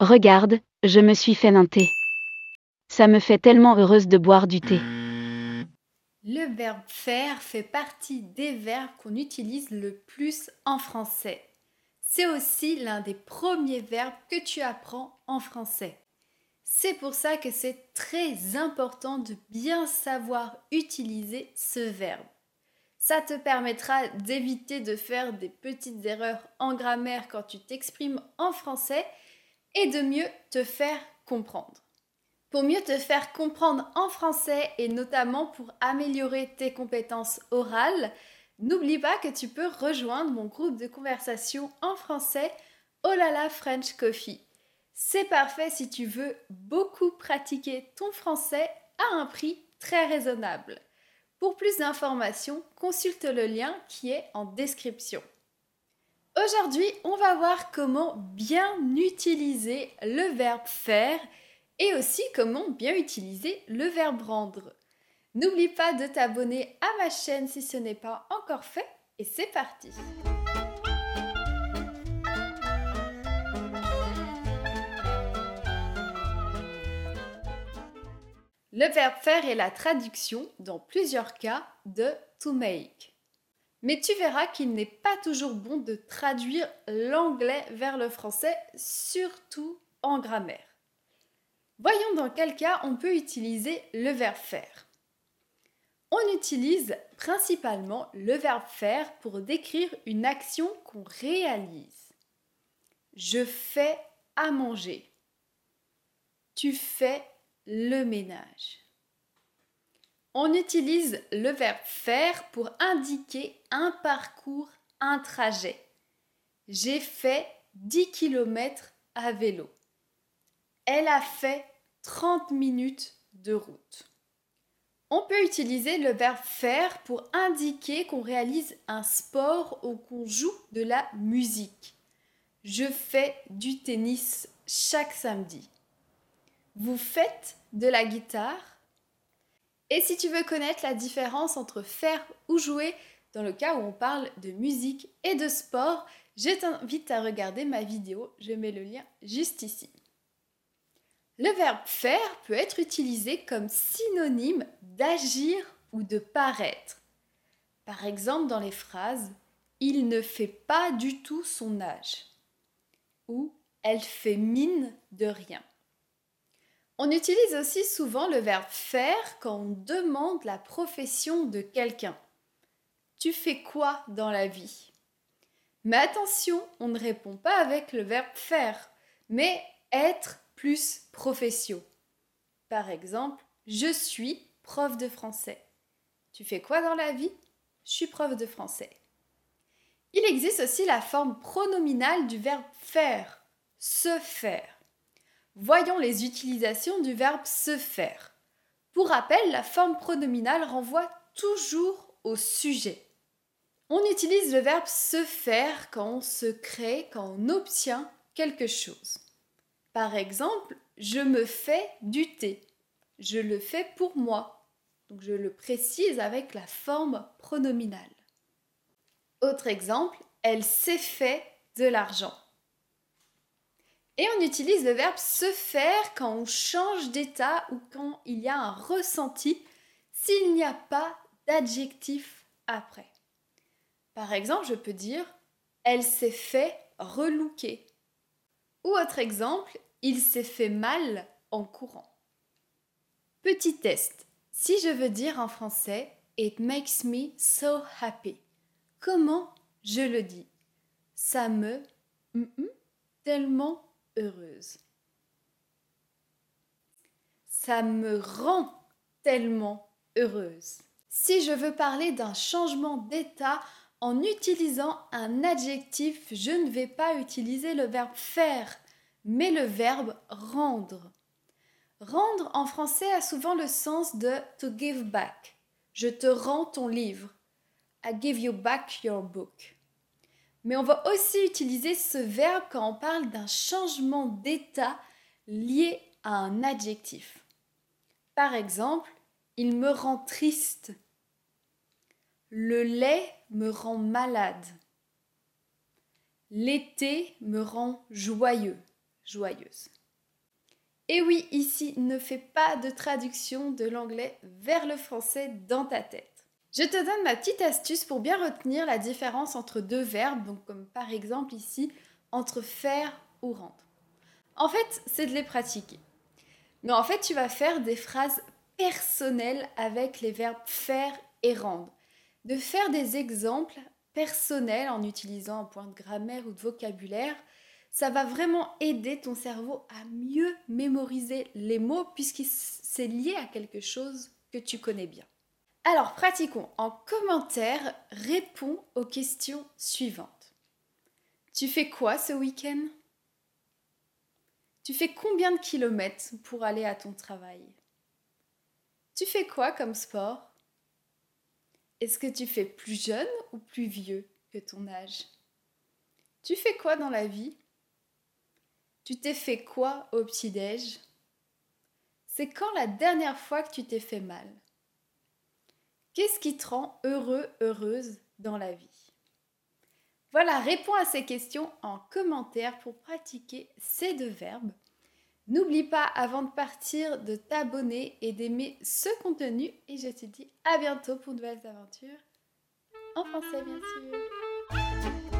Regarde, je me suis fait un thé. Ça me fait tellement heureuse de boire du thé. Le verbe faire fait partie des verbes qu'on utilise le plus en français. C'est aussi l'un des premiers verbes que tu apprends en français. C'est pour ça que c'est très important de bien savoir utiliser ce verbe. Ça te permettra d'éviter de faire des petites erreurs en grammaire quand tu t'exprimes en français et de mieux te faire comprendre. Pour mieux te faire comprendre en français et notamment pour améliorer tes compétences orales, n'oublie pas que tu peux rejoindre mon groupe de conversation en français Olala oh French Coffee. C'est parfait si tu veux beaucoup pratiquer ton français à un prix très raisonnable. Pour plus d'informations, consulte le lien qui est en description. Aujourd'hui, on va voir comment bien utiliser le verbe faire et aussi comment bien utiliser le verbe rendre. N'oublie pas de t'abonner à ma chaîne si ce n'est pas encore fait et c'est parti Le verbe faire est la traduction, dans plusieurs cas, de to make. Mais tu verras qu'il n'est pas toujours bon de traduire l'anglais vers le français, surtout en grammaire. Voyons dans quel cas on peut utiliser le verbe faire. On utilise principalement le verbe faire pour décrire une action qu'on réalise. Je fais à manger. Tu fais le ménage. On utilise le verbe faire pour indiquer un parcours, un trajet. J'ai fait 10 km à vélo. Elle a fait 30 minutes de route. On peut utiliser le verbe faire pour indiquer qu'on réalise un sport ou qu'on joue de la musique. Je fais du tennis chaque samedi. Vous faites de la guitare et si tu veux connaître la différence entre faire ou jouer dans le cas où on parle de musique et de sport, je t'invite à regarder ma vidéo, je mets le lien juste ici. Le verbe faire peut être utilisé comme synonyme d'agir ou de paraître. Par exemple dans les phrases Il ne fait pas du tout son âge ou Elle fait mine de rien. On utilise aussi souvent le verbe faire quand on demande la profession de quelqu'un. Tu fais quoi dans la vie? Mais attention, on ne répond pas avec le verbe faire, mais être plus profession. Par exemple, je suis prof de français. Tu fais quoi dans la vie? Je suis prof de français. Il existe aussi la forme pronominale du verbe faire, se faire. Voyons les utilisations du verbe se faire. Pour rappel, la forme pronominale renvoie toujours au sujet. On utilise le verbe se faire quand on se crée, quand on obtient quelque chose. Par exemple, je me fais du thé. Je le fais pour moi. Donc je le précise avec la forme pronominale. Autre exemple, elle s'est fait de l'argent. Et on utilise le verbe se faire quand on change d'état ou quand il y a un ressenti s'il n'y a pas d'adjectif après. Par exemple, je peux dire elle s'est fait relooker. Ou autre exemple, il s'est fait mal en courant. Petit test. Si je veux dire en français It makes me so happy, comment je le dis? Ça me tellement heureuse. Ça me rend tellement heureuse. Si je veux parler d'un changement d'état en utilisant un adjectif, je ne vais pas utiliser le verbe faire, mais le verbe rendre. Rendre en français a souvent le sens de to give back. Je te rends ton livre. I give you back your book. Mais on va aussi utiliser ce verbe quand on parle d'un changement d'état lié à un adjectif. Par exemple, il me rend triste. Le lait me rend malade. L'été me rend joyeux. joyeuse. Et oui, ici, ne fais pas de traduction de l'anglais vers le français dans ta tête. Je te donne ma petite astuce pour bien retenir la différence entre deux verbes, comme par exemple ici, entre faire ou rendre. En fait, c'est de les pratiquer. Mais en fait, tu vas faire des phrases personnelles avec les verbes faire et rendre. De faire des exemples personnels en utilisant un point de grammaire ou de vocabulaire, ça va vraiment aider ton cerveau à mieux mémoriser les mots puisque c'est lié à quelque chose que tu connais bien. Alors, pratiquons. En commentaire, réponds aux questions suivantes. Tu fais quoi ce week-end? Tu fais combien de kilomètres pour aller à ton travail? Tu fais quoi comme sport? Est-ce que tu fais plus jeune ou plus vieux que ton âge? Tu fais quoi dans la vie? Tu t'es fait quoi au petit-déj? C'est quand la dernière fois que tu t'es fait mal? Qu'est-ce qui te rend heureux, heureuse dans la vie? Voilà, réponds à ces questions en commentaire pour pratiquer ces deux verbes. N'oublie pas avant de partir de t'abonner et d'aimer ce contenu et je te dis à bientôt pour de nouvelles aventures en français bien sûr.